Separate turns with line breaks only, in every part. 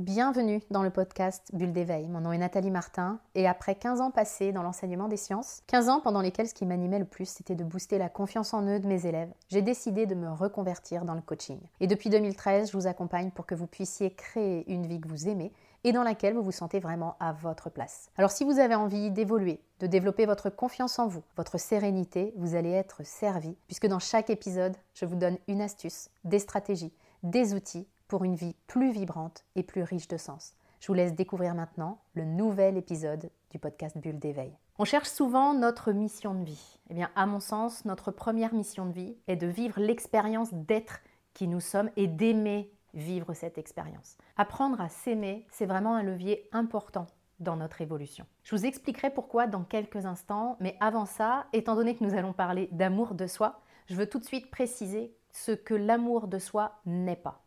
Bienvenue dans le podcast Bulle d'éveil. Mon nom est Nathalie Martin et après 15 ans passés dans l'enseignement des sciences, 15 ans pendant lesquels ce qui m'animait le plus c'était de booster la confiance en eux de mes élèves, j'ai décidé de me reconvertir dans le coaching. Et depuis 2013, je vous accompagne pour que vous puissiez créer une vie que vous aimez et dans laquelle vous vous sentez vraiment à votre place. Alors si vous avez envie d'évoluer, de développer votre confiance en vous, votre sérénité, vous allez être servi puisque dans chaque épisode, je vous donne une astuce, des stratégies, des outils pour une vie plus vibrante et plus riche de sens. Je vous laisse découvrir maintenant le nouvel épisode du podcast Bulle d'éveil. On cherche souvent notre mission de vie. Eh bien, à mon sens, notre première mission de vie est de vivre l'expérience d'être qui nous sommes et d'aimer vivre cette expérience. Apprendre à s'aimer, c'est vraiment un levier important dans notre évolution. Je vous expliquerai pourquoi dans quelques instants, mais avant ça, étant donné que nous allons parler d'amour de soi, je veux tout de suite préciser ce que l'amour de soi n'est pas.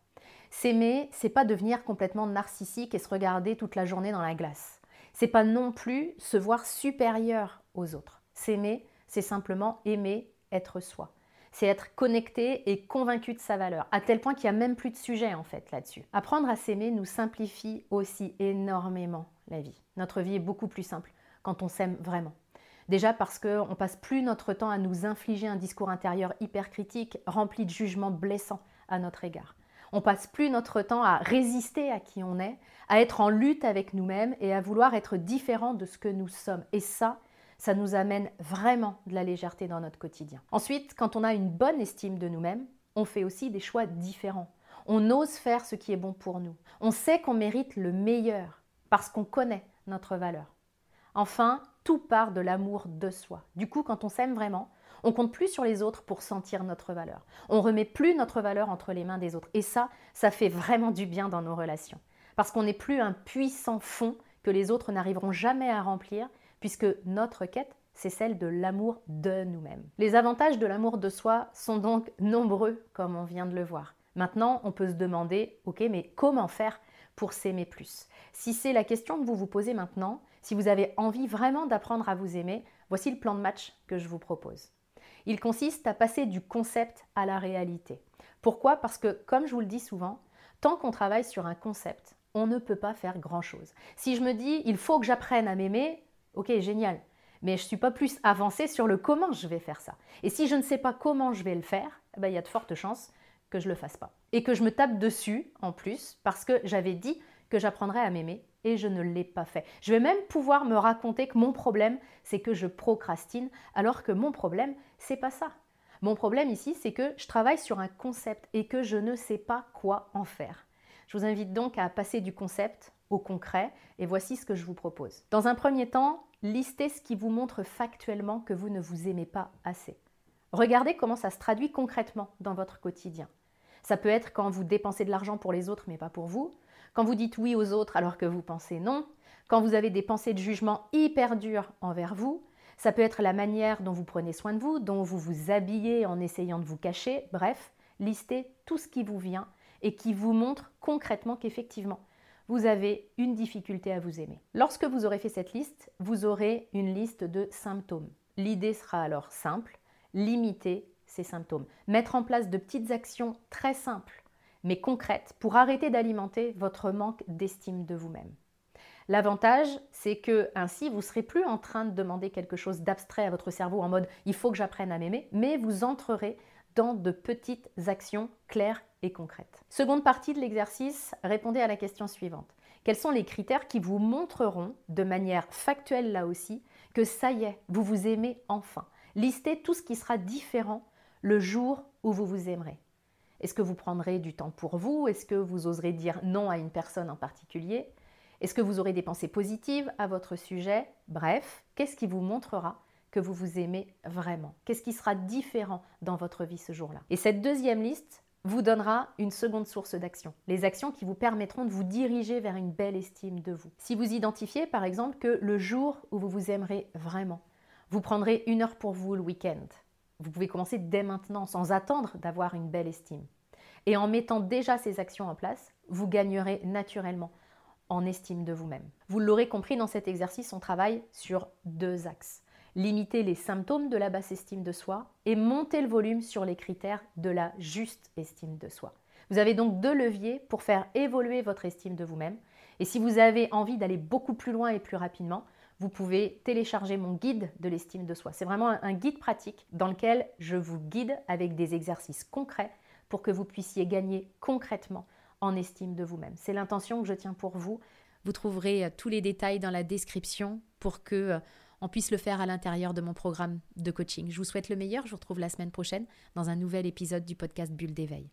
S'aimer, c'est pas devenir complètement narcissique et se regarder toute la journée dans la glace. C'est pas non plus se voir supérieur aux autres. S'aimer, c'est simplement aimer être soi. C'est être connecté et convaincu de sa valeur, à tel point qu'il n'y a même plus de sujet en fait là-dessus. Apprendre à s'aimer nous simplifie aussi énormément la vie. Notre vie est beaucoup plus simple quand on s'aime vraiment. Déjà parce qu'on passe plus notre temps à nous infliger un discours intérieur hyper critique, rempli de jugements blessants à notre égard. On passe plus notre temps à résister à qui on est, à être en lutte avec nous-mêmes et à vouloir être différent de ce que nous sommes. Et ça, ça nous amène vraiment de la légèreté dans notre quotidien. Ensuite, quand on a une bonne estime de nous-mêmes, on fait aussi des choix différents. On ose faire ce qui est bon pour nous. On sait qu'on mérite le meilleur parce qu'on connaît notre valeur. Enfin, tout part de l'amour de soi. Du coup, quand on s'aime vraiment, on compte plus sur les autres pour sentir notre valeur. On remet plus notre valeur entre les mains des autres. Et ça, ça fait vraiment du bien dans nos relations. Parce qu'on n'est plus un puissant fond que les autres n'arriveront jamais à remplir, puisque notre quête, c'est celle de l'amour de nous-mêmes. Les avantages de l'amour de soi sont donc nombreux, comme on vient de le voir. Maintenant, on peut se demander, ok, mais comment faire pour s'aimer plus? Si c'est la question que vous vous posez maintenant, si vous avez envie vraiment d'apprendre à vous aimer, voici le plan de match que je vous propose. Il consiste à passer du concept à la réalité. Pourquoi? Parce que, comme je vous le dis souvent, tant qu'on travaille sur un concept, on ne peut pas faire grand-chose. Si je me dis, il faut que j'apprenne à m'aimer, ok, génial. Mais je ne suis pas plus avancée sur le comment je vais faire ça. Et si je ne sais pas comment je vais le faire, eh ben, il y a de fortes chances que je ne le fasse pas. Et que je me tape dessus, en plus, parce que j'avais dit que j'apprendrais à m'aimer et je ne l'ai pas fait. Je vais même pouvoir me raconter que mon problème, c'est que je procrastine, alors que mon problème, c'est pas ça. Mon problème ici, c'est que je travaille sur un concept et que je ne sais pas quoi en faire. Je vous invite donc à passer du concept au concret et voici ce que je vous propose. Dans un premier temps, listez ce qui vous montre factuellement que vous ne vous aimez pas assez. Regardez comment ça se traduit concrètement dans votre quotidien. Ça peut être quand vous dépensez de l'argent pour les autres mais pas pour vous, quand vous dites oui aux autres alors que vous pensez non, quand vous avez des pensées de jugement hyper dures envers vous, ça peut être la manière dont vous prenez soin de vous, dont vous vous habillez en essayant de vous cacher, bref, listez tout ce qui vous vient et qui vous montre concrètement qu'effectivement, vous avez une difficulté à vous aimer. Lorsque vous aurez fait cette liste, vous aurez une liste de symptômes. L'idée sera alors simple, limiter ces symptômes, mettre en place de petites actions très simples mais concrète, pour arrêter d'alimenter votre manque d'estime de vous-même. L'avantage, c'est que ainsi, vous ne serez plus en train de demander quelque chose d'abstrait à votre cerveau en mode il faut que j'apprenne à m'aimer, mais vous entrerez dans de petites actions claires et concrètes. Seconde partie de l'exercice, répondez à la question suivante. Quels sont les critères qui vous montreront, de manière factuelle là aussi, que ça y est, vous vous aimez enfin? Listez tout ce qui sera différent le jour où vous vous aimerez. Est-ce que vous prendrez du temps pour vous? Est-ce que vous oserez dire non à une personne en particulier? Est-ce que vous aurez des pensées positives à votre sujet? Bref, qu'est-ce qui vous montrera que vous vous aimez vraiment? Qu'est-ce qui sera différent dans votre vie ce jour-là? Et cette deuxième liste vous donnera une seconde source d'action, les actions qui vous permettront de vous diriger vers une belle estime de vous. Si vous identifiez par exemple que le jour où vous vous aimerez vraiment, vous prendrez une heure pour vous le week-end, vous pouvez commencer dès maintenant sans attendre d'avoir une belle estime. Et en mettant déjà ces actions en place, vous gagnerez naturellement en estime de vous-même. Vous l'aurez compris dans cet exercice, on travaille sur deux axes. Limiter les symptômes de la basse estime de soi et monter le volume sur les critères de la juste estime de soi. Vous avez donc deux leviers pour faire évoluer votre estime de vous-même. Et si vous avez envie d'aller beaucoup plus loin et plus rapidement, vous pouvez télécharger mon guide de l'estime de soi. C'est vraiment un guide pratique dans lequel je vous guide avec des exercices concrets pour que vous puissiez gagner concrètement en estime de vous-même. C'est l'intention que je tiens pour vous. Vous trouverez euh, tous les détails dans la description pour que euh, on puisse le faire à l'intérieur de mon programme de coaching. Je vous souhaite le meilleur. Je vous retrouve la semaine prochaine dans un nouvel épisode du podcast Bulle d'éveil.